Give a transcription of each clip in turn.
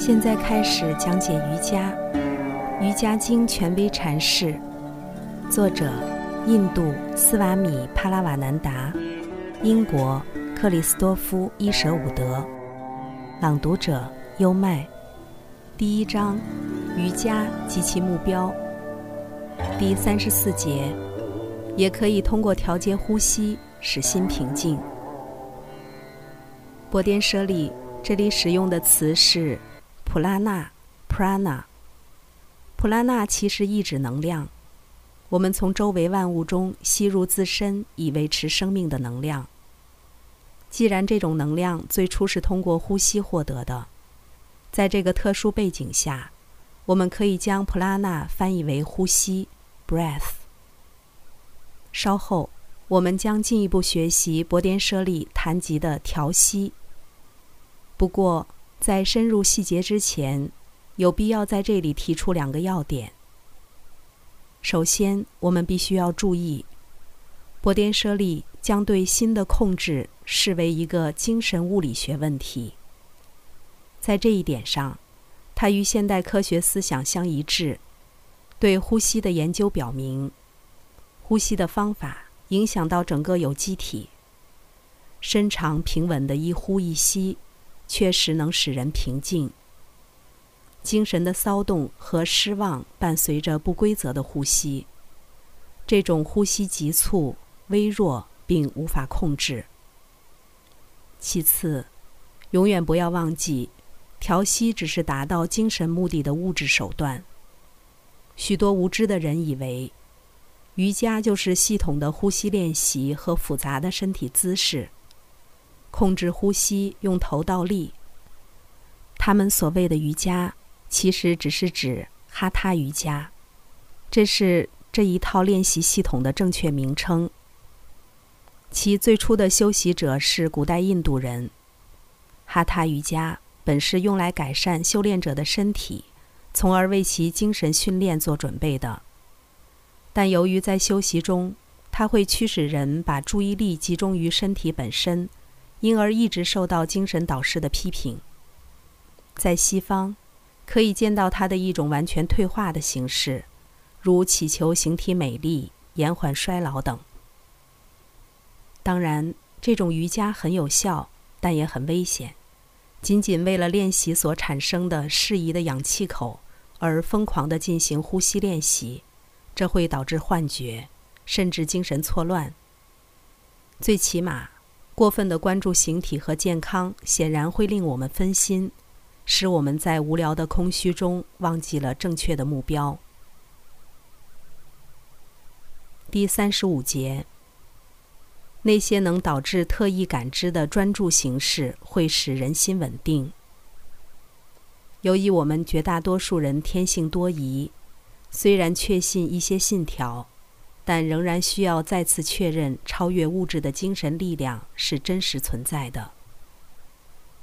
现在开始讲解瑜伽，《瑜伽经》权威阐释，作者印度斯瓦米帕拉瓦南达，英国克里斯多夫伊舍伍德，朗读者优麦。第一章：瑜伽及其目标。第三十四节，也可以通过调节呼吸使心平静。波颠舍利这里使用的词是。普拉纳，prana。普拉纳其实意指能量，我们从周围万物中吸入自身以维持生命的能量。既然这种能量最初是通过呼吸获得的，在这个特殊背景下，我们可以将普拉纳翻译为呼吸，breath。稍后，我们将进一步学习博颠舍利谈及的调息。不过。在深入细节之前，有必要在这里提出两个要点。首先，我们必须要注意，波颠舍利将对心的控制视为一个精神物理学问题。在这一点上，它与现代科学思想相一致。对呼吸的研究表明，呼吸的方法影响到整个有机体。伸长平稳的一呼一吸。确实能使人平静。精神的骚动和失望伴随着不规则的呼吸，这种呼吸急促、微弱并无法控制。其次，永远不要忘记，调息只是达到精神目的的物质手段。许多无知的人以为，瑜伽就是系统的呼吸练习和复杂的身体姿势。控制呼吸，用头倒立。他们所谓的瑜伽，其实只是指哈他瑜伽，这是这一套练习系统的正确名称。其最初的修习者是古代印度人。哈他瑜伽本是用来改善修炼者的身体，从而为其精神训练做准备的。但由于在修习中，它会驱使人把注意力集中于身体本身。因而一直受到精神导师的批评。在西方，可以见到它的一种完全退化的形式，如祈求形体美丽、延缓衰老等。当然，这种瑜伽很有效，但也很危险。仅仅为了练习所产生的适宜的氧气口而疯狂地进行呼吸练习，这会导致幻觉，甚至精神错乱。最起码。过分的关注形体和健康，显然会令我们分心，使我们在无聊的空虚中忘记了正确的目标。第三十五节，那些能导致特异感知的专注形式会使人心稳定。由于我们绝大多数人天性多疑，虽然确信一些信条。但仍然需要再次确认，超越物质的精神力量是真实存在的。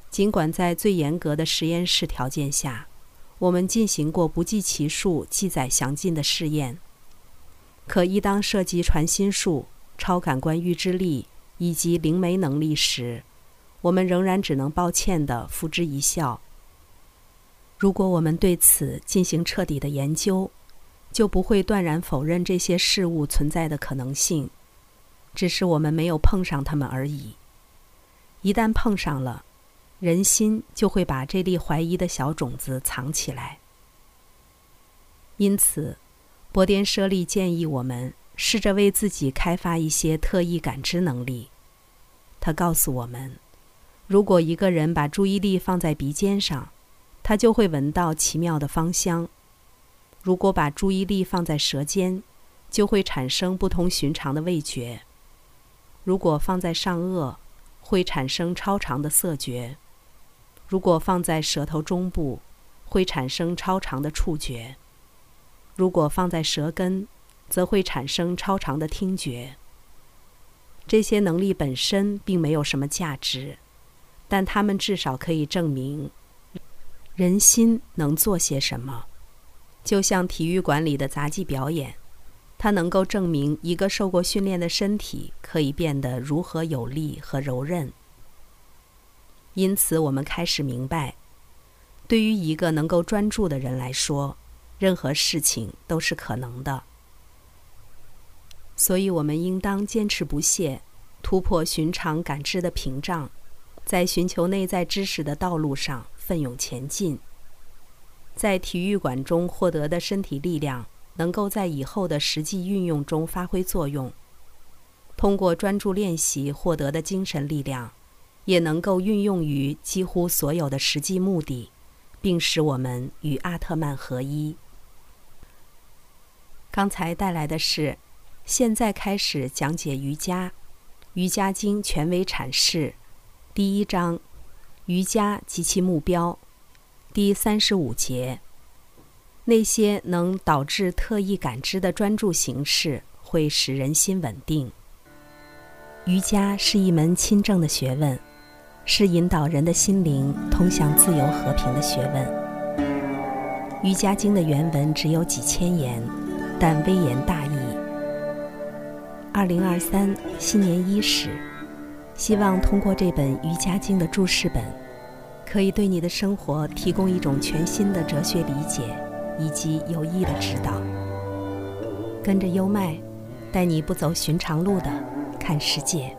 尽管在最严格的实验室条件下，我们进行过不计其数、记载详尽的试验，可一当涉及传心术、超感官预知力以及灵媒能力时，我们仍然只能抱歉地付之一笑。如果我们对此进行彻底的研究，就不会断然否认这些事物存在的可能性，只是我们没有碰上它们而已。一旦碰上了，人心就会把这粒怀疑的小种子藏起来。因此，波颠舍利建议我们试着为自己开发一些特异感知能力。他告诉我们，如果一个人把注意力放在鼻尖上，他就会闻到奇妙的芳香。如果把注意力放在舌尖，就会产生不同寻常的味觉；如果放在上颚，会产生超长的色觉；如果放在舌头中部，会产生超长的触觉；如果放在舌根，则会产生超长的听觉。这些能力本身并没有什么价值，但它们至少可以证明人心能做些什么。就像体育馆里的杂技表演，它能够证明一个受过训练的身体可以变得如何有力和柔韧。因此，我们开始明白，对于一个能够专注的人来说，任何事情都是可能的。所以，我们应当坚持不懈，突破寻常感知的屏障，在寻求内在知识的道路上奋勇前进。在体育馆中获得的身体力量，能够在以后的实际运用中发挥作用。通过专注练习获得的精神力量，也能够运用于几乎所有的实际目的，并使我们与阿特曼合一。刚才带来的是。现在开始讲解瑜伽，《瑜伽经》权威阐释，第一章，瑜伽及其目标，第三十五节。那些能导致特异感知的专注形式，会使人心稳定。瑜伽是一门亲政的学问，是引导人的心灵通向自由和平的学问。《瑜伽经》的原文只有几千言，但微言大义。二零二三新年伊始，希望通过这本《瑜伽经》的注释本，可以对你的生活提供一种全新的哲学理解以及有益的指导。跟着优麦，带你不走寻常路的看世界。